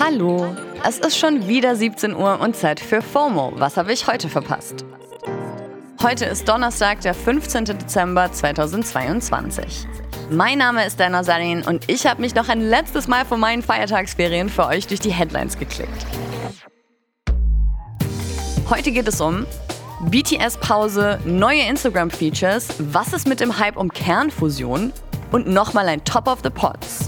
Hallo, es ist schon wieder 17 Uhr und Zeit für FOMO. Was habe ich heute verpasst? Heute ist Donnerstag, der 15. Dezember 2022. Mein Name ist Dana Sarin und ich habe mich noch ein letztes Mal von meinen Feiertagsferien für euch durch die Headlines geklickt. Heute geht es um BTS-Pause, neue Instagram-Features, was ist mit dem Hype um Kernfusion und nochmal ein Top of the Pots.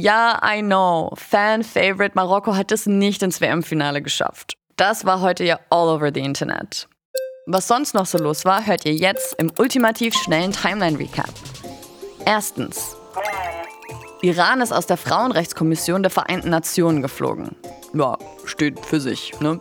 Ja, I know. Fan-Favorite Marokko hat es nicht ins WM-Finale geschafft. Das war heute ja all over the Internet. Was sonst noch so los war, hört ihr jetzt im ultimativ schnellen Timeline-Recap. Erstens. Iran ist aus der Frauenrechtskommission der Vereinten Nationen geflogen. Ja, steht für sich, ne?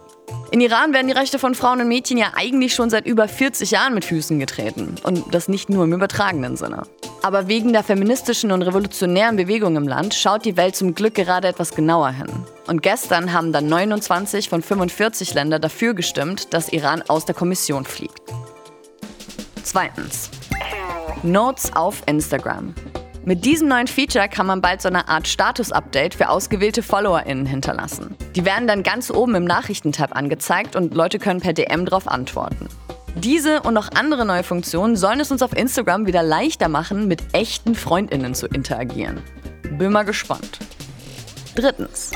In Iran werden die Rechte von Frauen und Mädchen ja eigentlich schon seit über 40 Jahren mit Füßen getreten. Und das nicht nur im übertragenen Sinne. Aber wegen der feministischen und revolutionären Bewegung im Land schaut die Welt zum Glück gerade etwas genauer hin. Und gestern haben dann 29 von 45 Ländern dafür gestimmt, dass Iran aus der Kommission fliegt. Zweitens. Notes auf Instagram. Mit diesem neuen Feature kann man bald so eine Art Status-Update für ausgewählte FollowerInnen hinterlassen. Die werden dann ganz oben im Nachrichtentab angezeigt und Leute können per DM darauf antworten. Diese und noch andere neue Funktionen sollen es uns auf Instagram wieder leichter machen, mit echten FreundInnen zu interagieren. Bin mal gespannt. Drittens.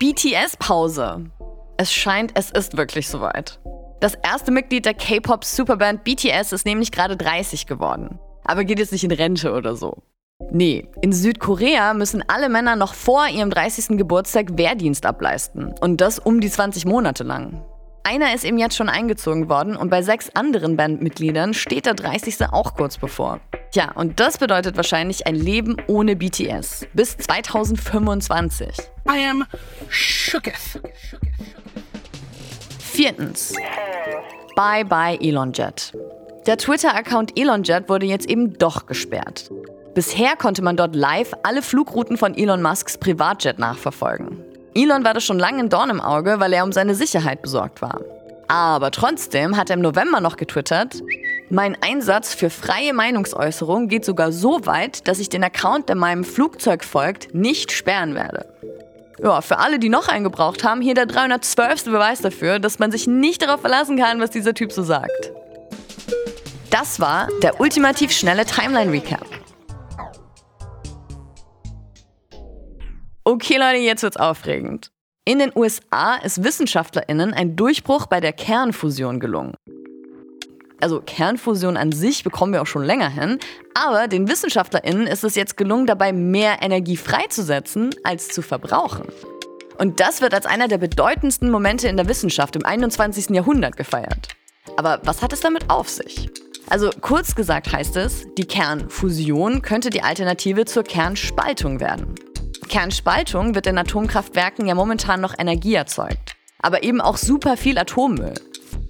BTS-Pause. Es scheint, es ist wirklich soweit. Das erste Mitglied der K-Pop-Superband BTS ist nämlich gerade 30 geworden aber geht jetzt nicht in Rente oder so. Nee, in Südkorea müssen alle Männer noch vor ihrem 30. Geburtstag Wehrdienst ableisten. Und das um die 20 Monate lang. Einer ist eben jetzt schon eingezogen worden und bei sechs anderen Bandmitgliedern steht der 30. auch kurz bevor. Tja, und das bedeutet wahrscheinlich ein Leben ohne BTS. Bis 2025. I am shooketh. Viertens. Bye bye Elon Jet. Der Twitter-Account ElonJet wurde jetzt eben doch gesperrt. Bisher konnte man dort live alle Flugrouten von Elon Musks Privatjet nachverfolgen. Elon war das schon lange ein Dorn im Auge, weil er um seine Sicherheit besorgt war. Aber trotzdem hat er im November noch getwittert, mein Einsatz für freie Meinungsäußerung geht sogar so weit, dass ich den Account, der meinem Flugzeug folgt, nicht sperren werde. Ja, für alle, die noch einen gebraucht haben, hier der 312. Beweis dafür, dass man sich nicht darauf verlassen kann, was dieser Typ so sagt. Das war der ultimativ schnelle Timeline Recap. Okay Leute, jetzt wird's aufregend. In den USA ist WissenschaftlerInnen ein Durchbruch bei der Kernfusion gelungen. Also Kernfusion an sich bekommen wir auch schon länger hin, aber den WissenschaftlerInnen ist es jetzt gelungen, dabei mehr Energie freizusetzen, als zu verbrauchen. Und das wird als einer der bedeutendsten Momente in der Wissenschaft im 21. Jahrhundert gefeiert. Aber was hat es damit auf sich? Also kurz gesagt heißt es, die Kernfusion könnte die Alternative zur Kernspaltung werden. Kernspaltung wird in Atomkraftwerken ja momentan noch Energie erzeugt, aber eben auch super viel Atommüll.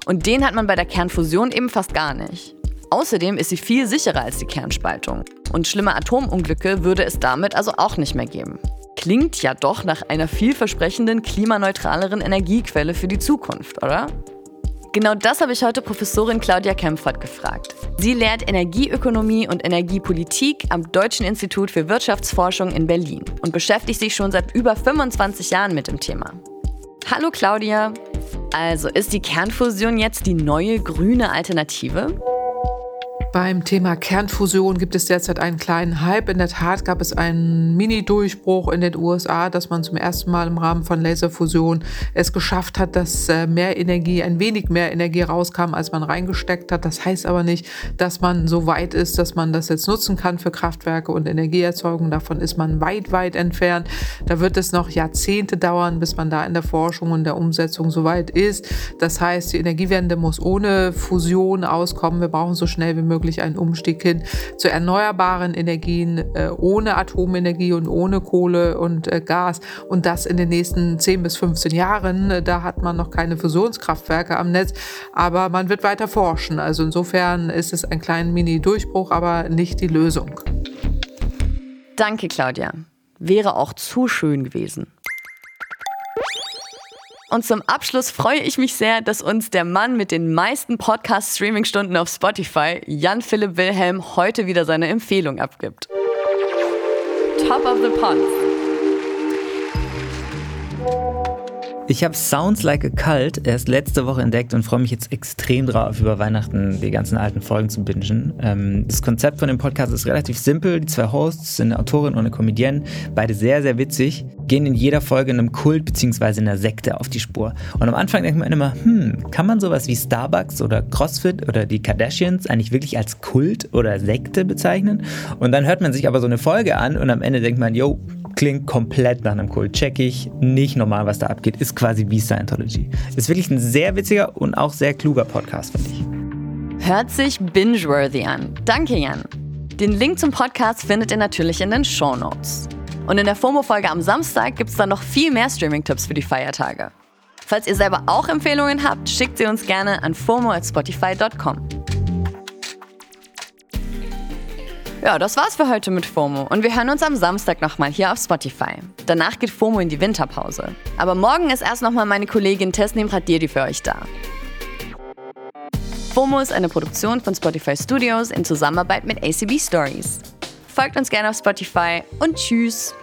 Und den hat man bei der Kernfusion eben fast gar nicht. Außerdem ist sie viel sicherer als die Kernspaltung. Und schlimme Atomunglücke würde es damit also auch nicht mehr geben. Klingt ja doch nach einer vielversprechenden, klimaneutraleren Energiequelle für die Zukunft, oder? Genau das habe ich heute Professorin Claudia Kempfert gefragt. Sie lehrt Energieökonomie und Energiepolitik am Deutschen Institut für Wirtschaftsforschung in Berlin und beschäftigt sich schon seit über 25 Jahren mit dem Thema. Hallo Claudia. Also ist die Kernfusion jetzt die neue grüne Alternative? Beim Thema Kernfusion gibt es derzeit einen kleinen Hype. In der Tat gab es einen Mini-Durchbruch in den USA, dass man zum ersten Mal im Rahmen von Laserfusion es geschafft hat, dass äh, mehr Energie, ein wenig mehr Energie rauskam, als man reingesteckt hat. Das heißt aber nicht, dass man so weit ist, dass man das jetzt nutzen kann für Kraftwerke und Energieerzeugung. Davon ist man weit, weit entfernt. Da wird es noch Jahrzehnte dauern, bis man da in der Forschung und der Umsetzung so weit ist. Das heißt, die Energiewende muss ohne Fusion auskommen. Wir brauchen so schnell wie möglich wirklich ein Umstieg hin zu erneuerbaren Energien äh, ohne Atomenergie und ohne Kohle und äh, Gas. Und das in den nächsten 10 bis 15 Jahren. Da hat man noch keine Fusionskraftwerke am Netz, aber man wird weiter forschen. Also insofern ist es ein kleiner Mini-Durchbruch, aber nicht die Lösung. Danke, Claudia. Wäre auch zu schön gewesen. Und zum Abschluss freue ich mich sehr, dass uns der Mann mit den meisten Podcast-Streaming-Stunden auf Spotify, Jan-Philipp Wilhelm, heute wieder seine Empfehlung abgibt. Top of the Pods. Ich habe Sounds Like a Cult erst letzte Woche entdeckt und freue mich jetzt extrem drauf, über Weihnachten die ganzen alten Folgen zu bingen. Ähm, das Konzept von dem Podcast ist relativ simpel. Die zwei Hosts sind eine Autorin und eine Comedienne, beide sehr, sehr witzig, gehen in jeder Folge in einem Kult bzw. in einer Sekte auf die Spur. Und am Anfang denkt man immer, hm, kann man sowas wie Starbucks oder CrossFit oder die Kardashians eigentlich wirklich als Kult oder Sekte bezeichnen? Und dann hört man sich aber so eine Folge an und am Ende denkt man, yo, klingt komplett nach einem Kult. Check ich, nicht normal, was da abgeht. Ist quasi wie Scientology. Ist wirklich ein sehr witziger und auch sehr kluger Podcast, finde ich. Hört sich binge-worthy an. Danke, Jan. Den Link zum Podcast findet ihr natürlich in den Show Notes. Und in der FOMO-Folge am Samstag gibt es dann noch viel mehr Streaming-Tipps für die Feiertage. Falls ihr selber auch Empfehlungen habt, schickt sie uns gerne an fomo@spotify.com. Ja, das war's für heute mit FOMO und wir hören uns am Samstag nochmal hier auf Spotify. Danach geht FOMO in die Winterpause. Aber morgen ist erst nochmal meine Kollegin Tesnim Radiri für euch da. FOMO ist eine Produktion von Spotify Studios in Zusammenarbeit mit ACB Stories. Folgt uns gerne auf Spotify und tschüss!